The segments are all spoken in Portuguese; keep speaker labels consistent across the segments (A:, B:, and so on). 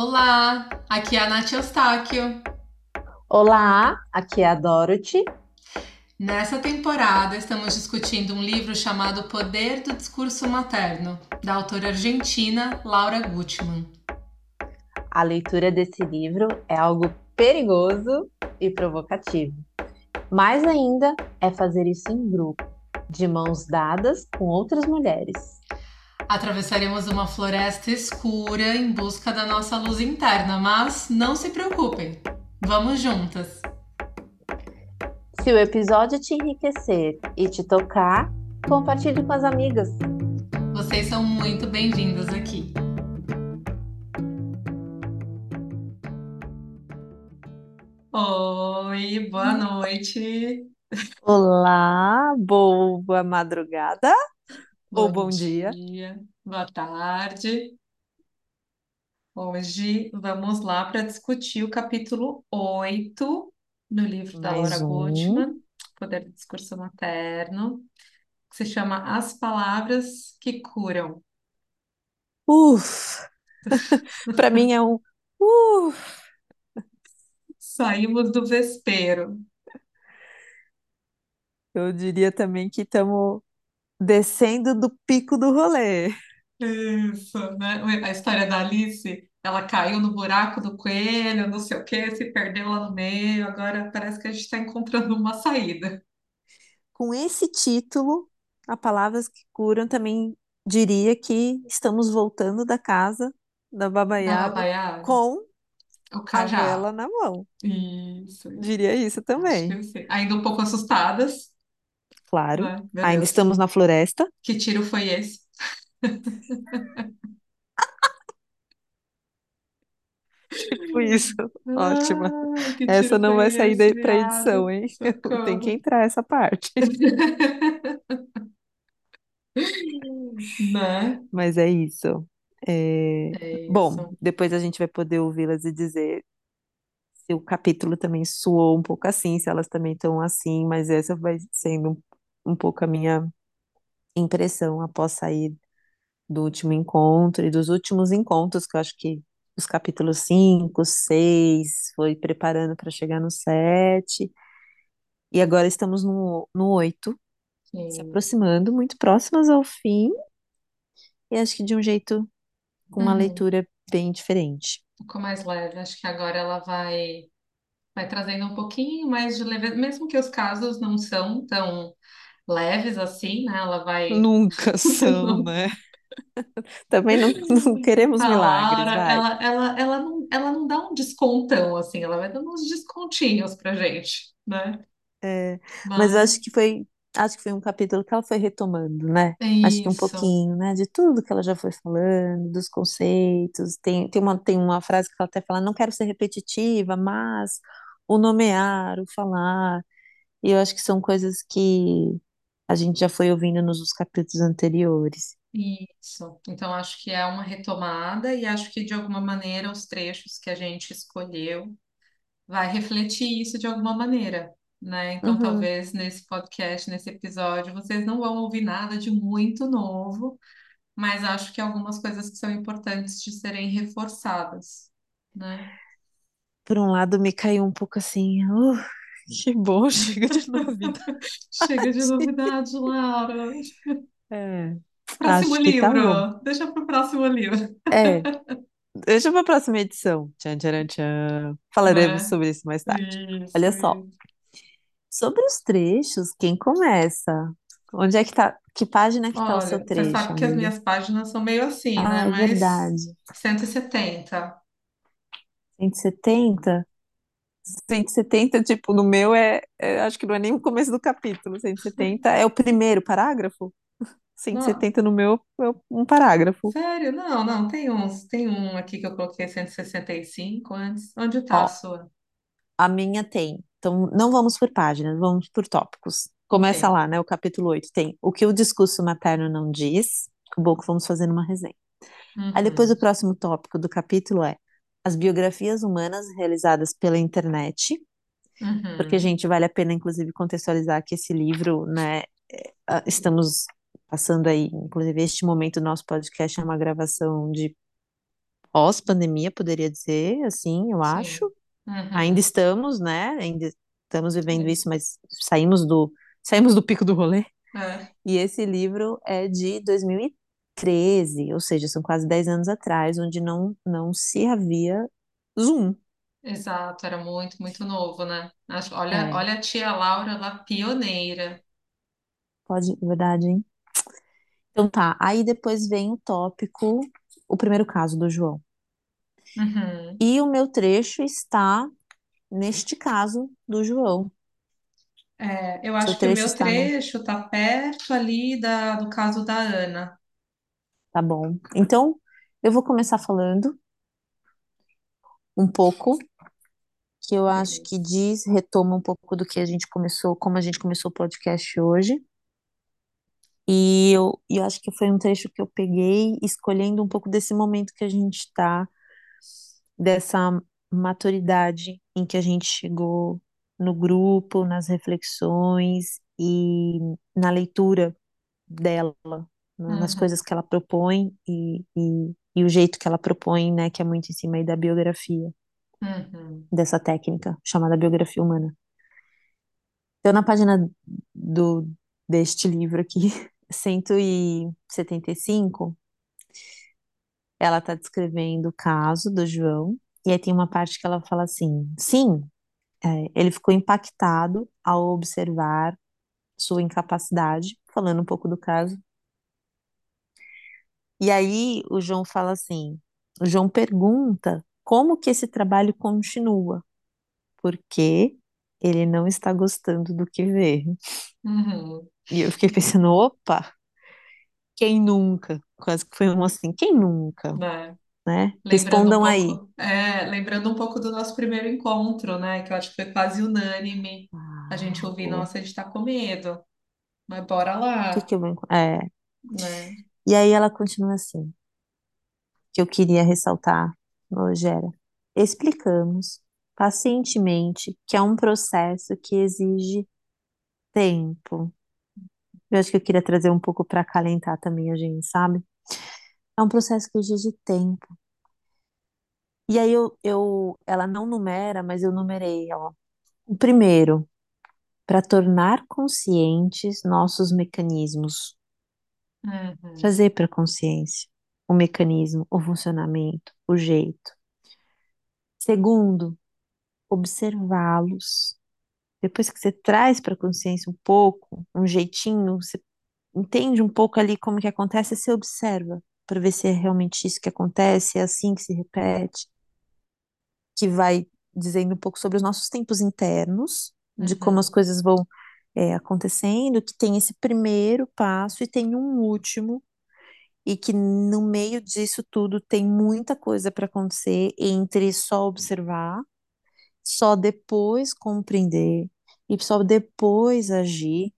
A: Olá, aqui é a Nath Eustáquio.
B: Olá, aqui é a Dorothy.
A: Nessa temporada estamos discutindo um livro chamado Poder do Discurso Materno, da autora argentina Laura Gutman.
B: A leitura desse livro é algo perigoso e provocativo. Mais ainda é fazer isso em grupo, de mãos dadas com outras mulheres.
A: Atravessaremos uma floresta escura em busca da nossa luz interna, mas não se preocupem, vamos juntas!
B: Se o episódio te enriquecer e te tocar, compartilhe com as amigas.
A: Vocês são muito bem-vindas aqui. Oi, boa noite.
B: Olá, boa madrugada
A: Bom
B: ou bom dia.
A: dia, boa tarde. Hoje vamos lá para discutir o capítulo 8 no livro da Laura
B: Mais um.
A: Gutman, Poder do Discurso Materno, que se chama As Palavras que Curam.
B: Uf! Para mim é um uf!
A: Saímos do vespeiro.
B: Eu diria também que estamos descendo do pico do rolê.
A: Isso, né? A história da Alice, ela caiu no buraco do coelho, não sei o quê, se perdeu lá no meio. Agora parece que a gente está encontrando uma saída.
B: Com esse título, a Palavras que Curam também diria que estamos voltando da casa da
A: Da
B: Baba Yaga
A: Baba
B: com
A: o
B: a vela na mão.
A: Isso.
B: Diria isso também.
A: Ainda um pouco assustadas,
B: Claro.
A: Meu
B: Ainda
A: Deus,
B: estamos na floresta.
A: que tiro foi esse?
B: Tipo isso. Ótima.
A: Que
B: Essa
A: tiro
B: não
A: foi
B: vai sair
A: esse,
B: para edição,
A: viado?
B: hein? Tem que
A: Socorro.
B: entrar essa parte.
A: Né?
B: Mas é isso. É,
A: É
B: Bom,
A: isso.
B: depois a gente vai poder ouvi-las e dizer se o capítulo também soou um pouco assim, se elas também estão assim, mas essa vai sendo um, pouco a minha impressão após sair do último encontro e dos últimos encontros, que eu acho que os capítulos 5, 6, foi preparando para chegar no 7, e agora estamos no, no 8, se aproximando, muito próximas ao fim, e acho que de um jeito, com uma
A: Uhum.
B: leitura bem diferente.
A: Ficou mais leve. Acho que agora ela vai, vai trazendo um pouquinho mais de leveza, mesmo que os casos não são tão leves assim, né? Ela vai.
B: Nunca são, né? Também não, não queremos
A: A
B: milagres,
A: Laura,
B: vai.
A: ela, ela, ela, não, ela não dá um descontão assim, ela vai dando uns descontinhos pra gente, né?
B: É, mas
A: Mas
B: acho que foi, acho que foi um capítulo que ela foi retomando, né?
A: é
B: Acho que um pouquinho, né? De tudo que ela já foi falando, dos conceitos. Tem, tem uma, tem uma frase que ela até fala, não quero ser repetitiva, mas o nomear, o falar. E eu acho que são coisas que a gente já foi ouvindo nos capítulos anteriores.
A: Isso. Então, acho que é uma retomada e acho que, de alguma maneira, os trechos que a gente escolheu vai refletir isso de alguma maneira, né? Então,
B: Uhum.
A: talvez nesse podcast, nesse episódio, vocês não vão ouvir nada de muito novo, mas acho que algumas coisas que são importantes de serem reforçadas, né?
B: Por um lado, me caiu um pouco assim, "Uh, que bom, chega de novidade.
A: Chega de novidade, Laura.
B: É,
A: Próximo
B: tá
A: livro. Deixa para o próximo livro,
B: É, deixa para a próxima edição. Tchan, tcharam, tchan. Falaremos
A: né?
B: sobre isso mais tarde.
A: Isso,
B: Olha só,
A: isso.
B: sobre os trechos, quem começa? Onde é que tá? Que página que tá o seu
A: Olha, você
B: trecho,
A: sabe que as
B: amiga?
A: minhas páginas são meio assim, né?
B: Ah, é
A: Mas
B: verdade.
A: 170.
B: 170? 170, tipo, no meu é, é- acho que não é nem o começo do capítulo. 170 é o primeiro parágrafo?
A: Não,
B: 170 no meu é um parágrafo.
A: sério? Não, não, tem uns, tem um aqui que eu coloquei 165 antes. Onde tá a
B: Ó,
A: sua?
B: a minha tem. Então, não vamos por páginas, vamos por tópicos. Começa lá, né? O capítulo 8 tem o que o discurso materno não diz. Que bom que vamos fazer uma resenha. Aí depois
A: Uhum,
B: o próximo tópico do capítulo é as biografias humanas realizadas pela internet, porque,
A: uhum,
B: gente, vale a pena, inclusive, contextualizar que esse livro, né, é, estamos passando aí, inclusive, este momento do nosso podcast é uma gravação de pós-pandemia, poderia dizer, assim, eu acho.
A: Sim.
B: Ainda
A: Uhum.
B: estamos, né? Ainda estamos vivendo isso, mas saímos do, saímos do pico do rolê.
A: É,
B: E esse livro é de 2013, ou seja, são quase 10 anos atrás, onde não, não se havia Zoom.
A: exato, era muito, muito novo, né? Acho, olha,
B: É,
A: olha a tia Laura lá, pioneira.
B: pode, verdade, hein? Então tá, aí depois vem o tópico, o primeiro caso do João.
A: Uhum.
B: E o meu trecho está neste caso do João.
A: É, eu
B: Seu
A: acho que o
B: trecho
A: meu
B: está no.
A: trecho tá perto ali da, do caso da Ana.
B: Tá bom. Então, eu vou começar falando um pouco, que eu acho que diz, retoma um pouco do que a gente começou, como a gente começou o podcast hoje. E eu, eu acho que foi um trecho que eu peguei, escolhendo um pouco desse momento que a gente está, dessa maturidade em que a gente chegou no grupo, nas reflexões e na leitura dela, na- nas coisas que ela propõe e, e, e o jeito que ela propõe, né, que é muito em cima aí da biografia,
A: Uhum.
B: dessa técnica chamada biografia humana. Então, na página do, deste livro aqui, cento e e setenta e cinco ela está descrevendo o caso do João, e aí tem uma parte que ela fala assim: sim, é, ele ficou impactado ao observar sua incapacidade, falando um pouco do caso. E aí o João fala assim: o João pergunta como que esse trabalho continua, porque ele não está gostando do que vê.
A: Uhum.
B: E eu fiquei pensando: opa, quem nunca? Quase que foi um assim: quem nunca,
A: Né?
B: né?
A: Lembrando um
B: Respondam aí.
A: é, lembrando um pouco do nosso primeiro encontro, né? Que eu acho que foi quase unânime. A gente
B: Ah,
A: ouvir, nossa, a gente tá com medo, mas bora
B: que
A: lá,
B: que eu vou. É.
A: né?
B: E aí ela continua assim, que eu queria ressaltar, Rogéria. Explicamos pacientemente que é um processo que exige tempo. Eu acho que eu queria trazer um pouco para acalentar também a gente, sabe? É um processo que exige tempo. E aí eu, eu ela não numera, mas eu numerei, ó. O primeiro, para tornar conscientes nossos mecanismos,
A: Uhum.
B: trazer para consciência o mecanismo, o funcionamento, o jeito. Segundo, observá-los. Depois que você traz para a consciência um pouco, um jeitinho, você entende um pouco ali como que acontece, você observa para ver se é realmente isso que acontece, é assim que se repete, que vai dizendo um pouco sobre os nossos tempos internos, de como as
A: Uhum.
B: coisas vão é, acontecendo, que tem esse primeiro passo e tem um último, e que no meio disso tudo tem muita coisa para acontecer entre só observar só depois compreender e só depois agir.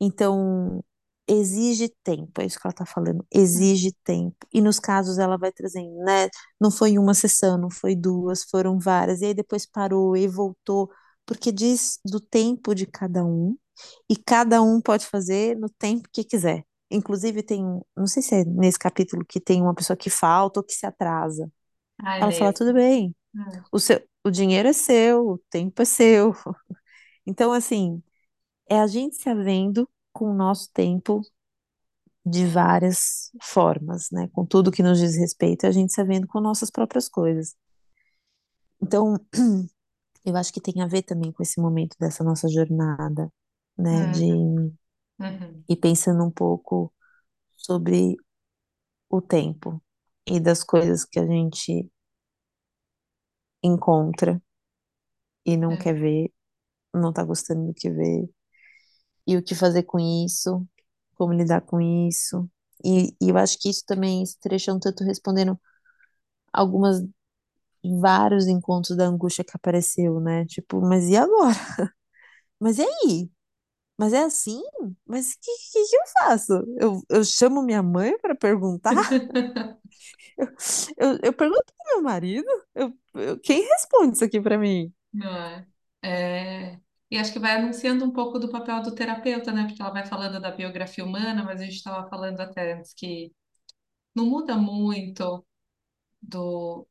B: Então, exige tempo, é isso que ela está falando, exige tempo. E nos casos ela vai trazendo, né? Não foi uma sessão, não foi duas, foram várias, e aí depois parou e voltou, porque diz do tempo de cada um, e cada um pode fazer no tempo que quiser. Inclusive, tem, não sei se é nesse capítulo que tem uma pessoa que falta ou que se atrasa.
A: Ah, é
B: Ela fala, tudo bem,
A: É.
B: o seu, o dinheiro é seu, o tempo é seu. Então, assim, é a gente se havendo com o nosso tempo de várias formas, né? Com tudo que nos diz respeito, é a gente se havendo com nossas próprias coisas. Então, eu acho que tem a ver também com esse momento dessa nossa jornada, né? De
A: Uhum. Uhum.
B: ir pensando um pouco sobre o tempo e das coisas que a gente encontra e não
A: É.
B: quer ver, não tá gostando do que vê e o que fazer com isso, como lidar com isso. E, e eu acho que isso também, esse trecho é um tanto respondendo algumas, vários encontros da angústia que apareceu, né? Tipo, mas e agora? Mas e aí? Mas é assim? Mas o que, que, que eu faço? Eu, eu chamo minha mãe para perguntar? Eu, eu pergunto pro meu marido? Eu, eu- quem responde isso aqui para mim?
A: Não é? É, E acho que vai anunciando um pouco do papel do terapeuta, né? Porque ela vai falando da biografia humana, mas a gente estava falando até antes que não muda muito do,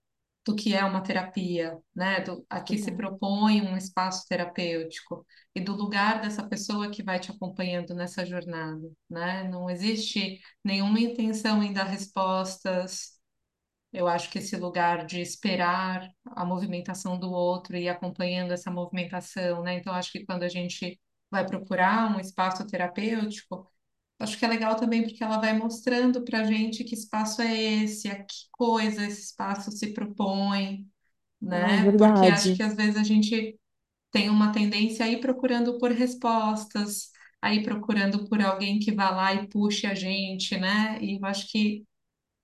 A: do que é uma terapia, né? Do, aqui se
B: Verdade.
A: propõe um espaço terapêutico e do lugar dessa pessoa que vai te acompanhando nessa jornada, né? Não existe nenhuma intenção em dar respostas. Eu acho que esse lugar de esperar a movimentação do outro e acompanhando essa movimentação, né? Então, acho que quando a gente vai procurar um espaço terapêutico, Acho que é legal também porque ela vai mostrando para a gente que espaço é esse, a que coisa esse espaço se propõe, né? Porque acho que às vezes a gente tem uma tendência a ir procurando por respostas, a ir procurando por alguém que vá lá e puxe a gente, né? E eu acho que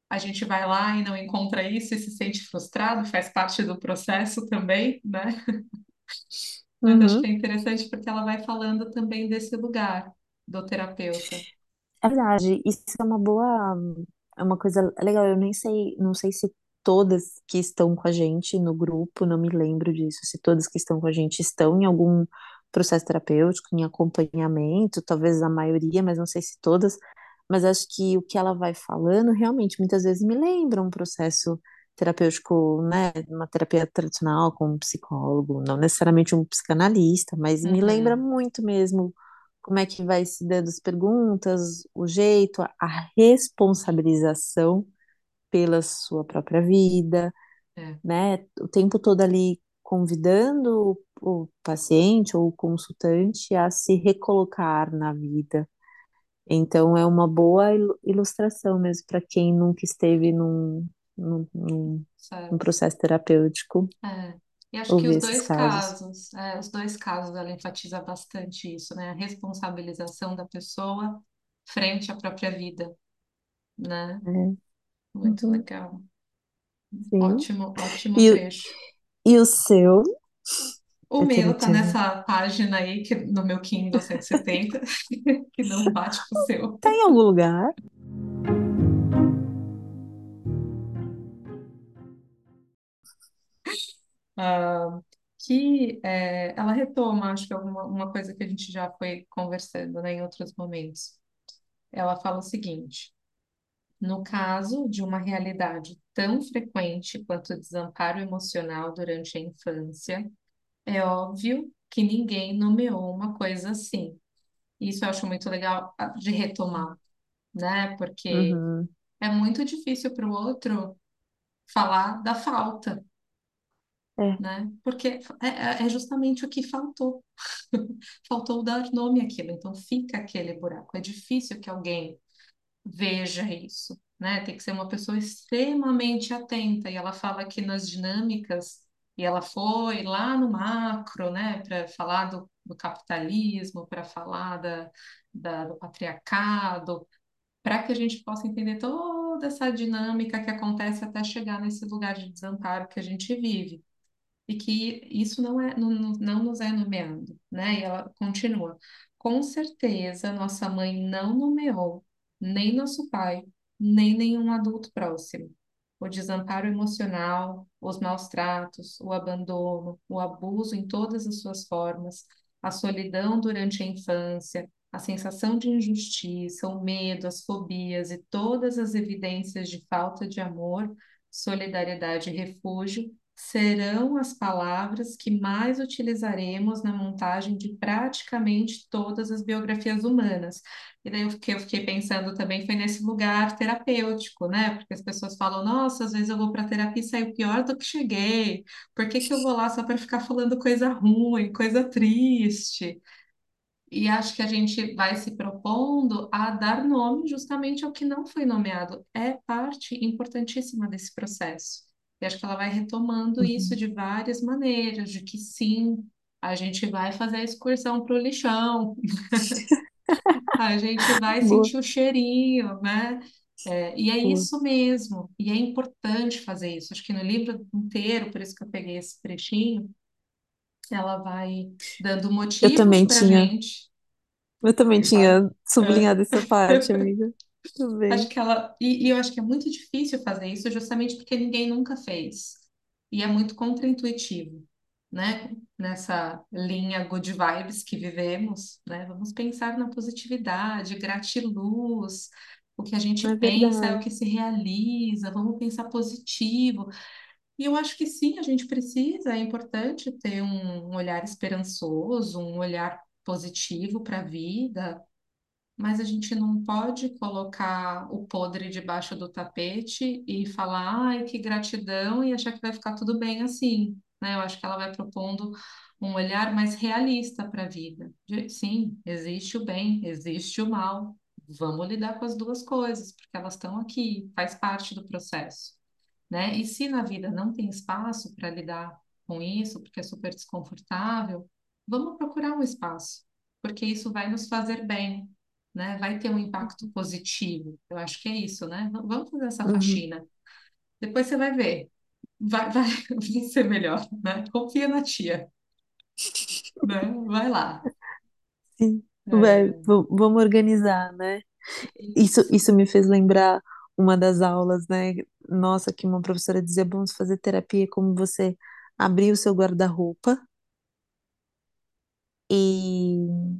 A: a gente vai lá e não encontra isso e se sente frustrado, faz parte do processo também, né? Mas acho que
B: Uhum.
A: é interessante porque ela vai falando também desse lugar do terapeuta.
B: É verdade, isso é uma boa, é uma coisa legal. Eu nem sei, não sei se todas que estão com a gente no grupo, não me lembro disso, se todas que estão com a gente estão em algum processo terapêutico, em acompanhamento, talvez a maioria, mas não sei se todas. Mas acho que o que ela vai falando realmente muitas vezes me lembra um processo terapêutico, né, uma terapia tradicional com um psicólogo, não necessariamente um psicanalista, mas me lembra
A: Uhum,
B: muito mesmo como é que vai se dando as perguntas, o jeito, a, responsabilização pela sua própria vida,
A: é,
B: né? O tempo todo ali convidando o, paciente ou o consultante a se recolocar na vida. Então, é uma boa il- ilustração mesmo para quem nunca esteve num, num, num, num processo terapêutico,
A: É, e acho que
B: ouvir
A: os
B: esses
A: dois
B: casos.
A: casos, é, os dois casos ela enfatiza bastante isso, né? A responsabilização da pessoa frente à própria vida, né?
B: É.
A: Muito
B: Uhum.
A: legal.
B: Sim.
A: Ótimo, ótimo
B: E,
A: trecho.
B: e o seu?
A: O
B: Eu
A: meu tá nessa página aí, que, no meu Kindle 170, que não bate com o seu.
B: Tá em algum lugar?
A: Que é, ela retoma, acho que alguma uma coisa que a gente já foi conversando, né, em outros momentos. Ela fala o seguinte. No caso de uma realidade tão frequente quanto o desamparo emocional durante a infância, é óbvio que ninguém nomeou uma coisa assim. Isso eu acho muito legal de retomar, né? Porque
B: Uhum.
A: é muito difícil para o outro falar da falta,
B: É.
A: né? Porque é, é é justamente o que faltou. Faltou dar nome àquilo, então fica aquele buraco. É difícil que alguém veja isso, né? Tem que ser uma pessoa extremamente atenta. E ela fala que nas dinâmicas, e ela foi lá no macro, né, para falar do, do capitalismo, para falar da, da- do patriarcado, para que a gente possa entender toda essa dinâmica que acontece até chegar nesse lugar de desamparo que a gente vive e que isso não é, não, não nos é nomeado, né? E ela continua. Com certeza, nossa mãe não nomeou nem nosso pai, nem nenhum adulto próximo. O desamparo emocional, os maus tratos, o abandono, o abuso em todas as suas formas, a solidão durante a infância, a sensação de injustiça, o medo, as fobias e todas as evidências de falta de amor, solidariedade e refúgio serão as palavras que mais utilizaremos na montagem de praticamente todas as biografias humanas. E daí o que eu fiquei pensando também foi nesse lugar terapêutico, né? Porque as pessoas falam, nossa, às vezes eu vou para terapia e saio pior do que cheguei. Por que que eu vou lá só para ficar falando coisa ruim, coisa triste? E acho que a gente vai se propondo a dar nome justamente ao que não foi nomeado. É parte importantíssima desse processo. E acho que ela vai retomando isso
B: Uhum.
A: de várias maneiras, de que sim, a gente vai fazer a excursão para o lixão, a gente vai
B: Boa,
A: sentir o cheirinho, né? É, e é
B: boa.
A: isso mesmo, e é importante fazer isso. Acho que no livro inteiro, por isso que eu peguei esse trechinho, ela vai dando motivos para a gente.
B: eu também tinha sublinhado essa parte, amiga.
A: Acho que ela. E, e eu acho que é muito difícil fazer isso justamente porque ninguém nunca fez. E é muito contraintuitivo, né? Nessa linha good vibes que vivemos, né? Vamos pensar na positividade, gratiluz. O que a gente
B: é
A: pensa é o
B: verdade.
A: que se realiza, vamos pensar positivo. E eu acho que sim, a gente precisa, é importante ter um olhar esperançoso, um olhar positivo para a vida, mas a gente não pode colocar o podre debaixo do tapete e falar, ai, que gratidão, e achar que vai ficar tudo bem assim, né? Eu acho que ela vai propondo um olhar mais realista para a vida. De- Sim, existe o bem, existe o mal. Vamos lidar com as duas coisas, porque elas estão aqui, faz parte do processo, né? E se na vida não tem espaço para lidar com isso, porque é super desconfortável, vamos procurar um espaço, porque isso vai nos fazer bem, né? Vai ter um impacto positivo. Eu acho que é isso, né? Vamos fazer essa
B: Uhum.
A: faxina. Depois você vai ver. Vai, vai, vai ser melhor, né? Confia na tia, né? Vai lá.
B: Sim, vai,
A: É,
B: v- vamos organizar, né? Isso,
A: isso.
B: isso me fez lembrar uma das aulas, né? Nossa, que uma professora dizia, vamos fazer terapia como você abrir o seu guarda-roupa e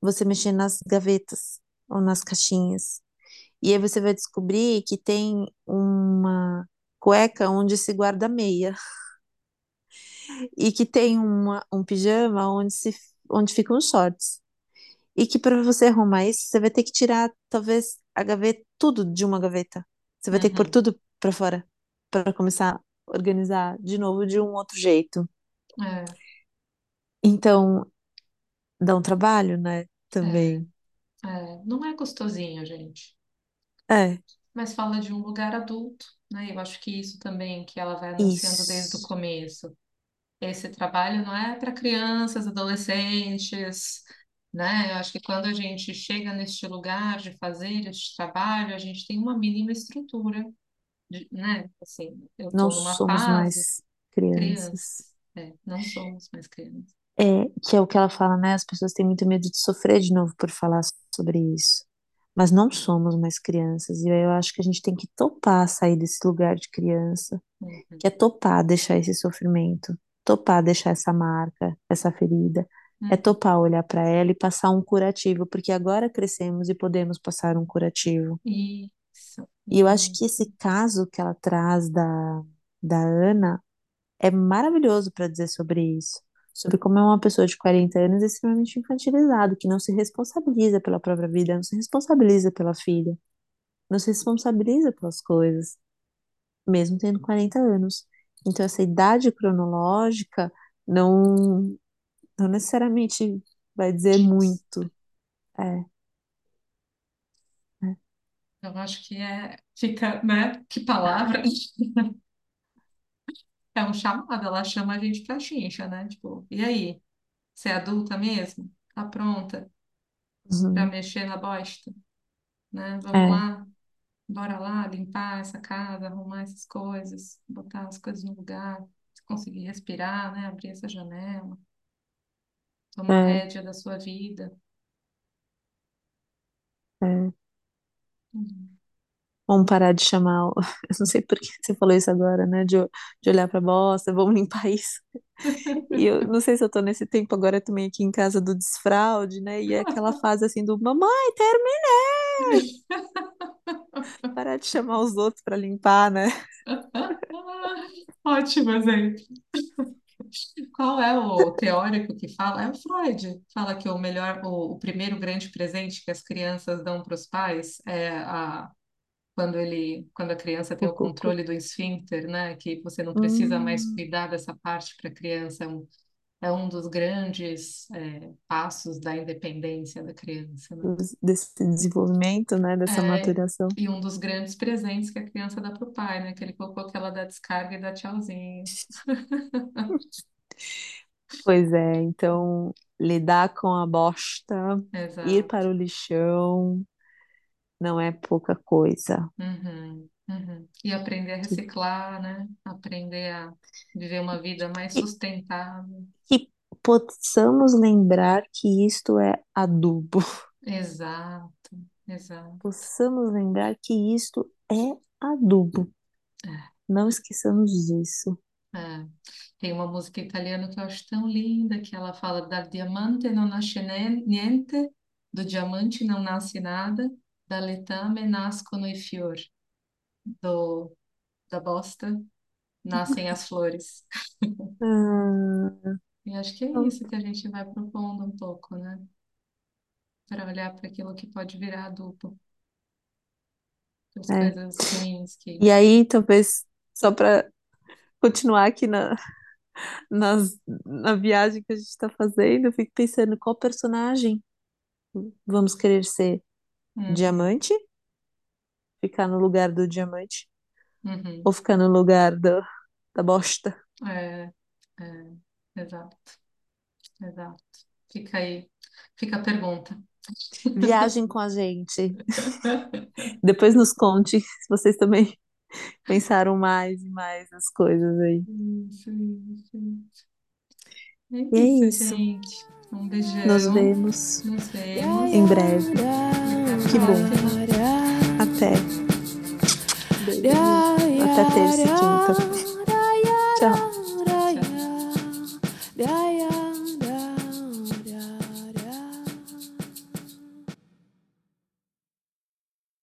B: você mexer nas gavetas ou nas caixinhas. E aí você vai descobrir que tem uma cueca onde se guarda a meia e que tem uma, um pijama onde se onde ficam os shorts. E que para você arrumar isso, você vai ter que tirar talvez a gaveta, tudo de uma gaveta. Você vai ter que pôr
A: Uhum.
B: tudo para fora para começar a organizar de novo de um outro jeito.
A: É,
B: Então, dá um trabalho, né?
A: é,
B: Também.
A: é. Não é gostosinho, gente.
B: É,
A: Mas fala de um lugar adulto, né? Eu acho que isso também que ela vai anunciando desde o
B: isso.
A: começo. Esse trabalho não é para crianças, adolescentes, né? Eu acho que quando a gente chega neste lugar de fazer este trabalho, a gente tem uma mínima estrutura, de- né? Assim, eu
B: Não
A: estou numa
B: somos
A: fase
B: mais crianças.
A: crianças, é, não somos mais crianças.
B: É, que é o que ela fala, né? As pessoas têm muito medo de sofrer de novo por falar sobre isso. Mas não somos mais crianças. E aí eu acho que a gente tem que topar sair desse lugar de criança,
A: Uhum,
B: que é topar deixar esse sofrimento, topar deixar essa marca, essa ferida. É
A: uhum.
B: topar olhar para ela e passar um curativo, porque agora crescemos e podemos passar um curativo.
A: Isso,
B: E eu acho que
A: isso.
B: esse caso que ela traz da, da Ana é maravilhoso para dizer sobre isso. Sobre como é uma pessoa de 40 anos extremamente infantilizado, que não se responsabiliza pela própria vida, não se responsabiliza pela filha, não se responsabiliza pelas coisas, mesmo tendo 40 anos. Então, essa idade cronológica não, não necessariamente vai dizer
A: Diz.
B: muito. É, é.
A: Eu acho que é, fica, né? Que palavra? É um chamado, ela chama a gente pra chincha, né? Tipo, e aí? Você é adulta mesmo? Tá pronta pra
B: Uhum.
A: mexer na bosta, né? Vamos
B: É,
A: lá, bora lá limpar essa casa, arrumar essas coisas, botar as coisas no lugar, conseguir respirar, né? Abrir essa janela, tomar
B: é,
A: rédea da sua vida.
B: é.
A: Uhum.
B: Vamos parar de chamar. o- Eu não sei por que você falou isso agora, né? De, de olhar pra bosta, vamos limpar isso. E eu não sei se eu tô nesse tempo agora também aqui em casa do desfraude, né? E é aquela fase assim do mamãe, terminei! Parar de chamar os outros pra limpar, né?
A: Ótimo exemplo. Qual é o teórico que fala? É o Freud. Fala que o melhor, o, o primeiro grande presente que as crianças dão para os pais é a, quando ele, quando a criança tem
B: O
A: controle do esfíncter, né? Que você não precisa mais
B: Hum,
A: cuidar dessa parte para a criança. É um, é um dos grandes é, passos da independência da criança, né?
B: desse desenvolvimento, né? Dessa
A: É,
B: maturação.
A: e um dos grandes presentes que a criança dá para o pai, né? Aquele cocô que ela dá descarga e dá tchauzinho.
B: Pois é, então lidar com a bosta, ir
A: Exato.
B: para o lixão, não é pouca coisa.
A: Uhum, uhum. E aprender a reciclar, né? Aprender a viver uma vida mais
B: que,
A: sustentável.
B: que possamos lembrar que isto é adubo.
A: Exato, exato.
B: Possamos lembrar que isto é adubo. Não esqueçamos disso.
A: É. Tem uma música italiana que eu acho tão linda que ela fala da diamante non nasce niente, do diamante não nasce nada, da letame nascono i fior, do, da bosta nascem as flores.
B: Ah,
A: E acho que é isso que a gente vai propondo um pouco, né? Para olhar para aquilo que pode virar para as
B: é.
A: coisas ruins que.
B: E aí, talvez, só para continuar aqui na, nas, na viagem que a gente está fazendo, eu fico pensando qual personagem vamos querer ser?
A: Uhum,
B: Diamante? Ficar no lugar do diamante?
A: uhum.
B: Ou ficar no lugar do, da bosta?
A: É, é, exato, exato. Fica aí, fica a pergunta.
B: Viagem com a gente. Depois nos conte se vocês também pensaram mais e mais nas coisas aí.
A: Isso, isso. É
B: é
A: isso,
B: isso.
A: gente. Um
B: Nos
A: beijão.
B: vemos
A: Nos vemos.
B: em breve. Que bom.
A: Até.
B: Beijo. Até terça e quinta. Tchau.
A: Tchau.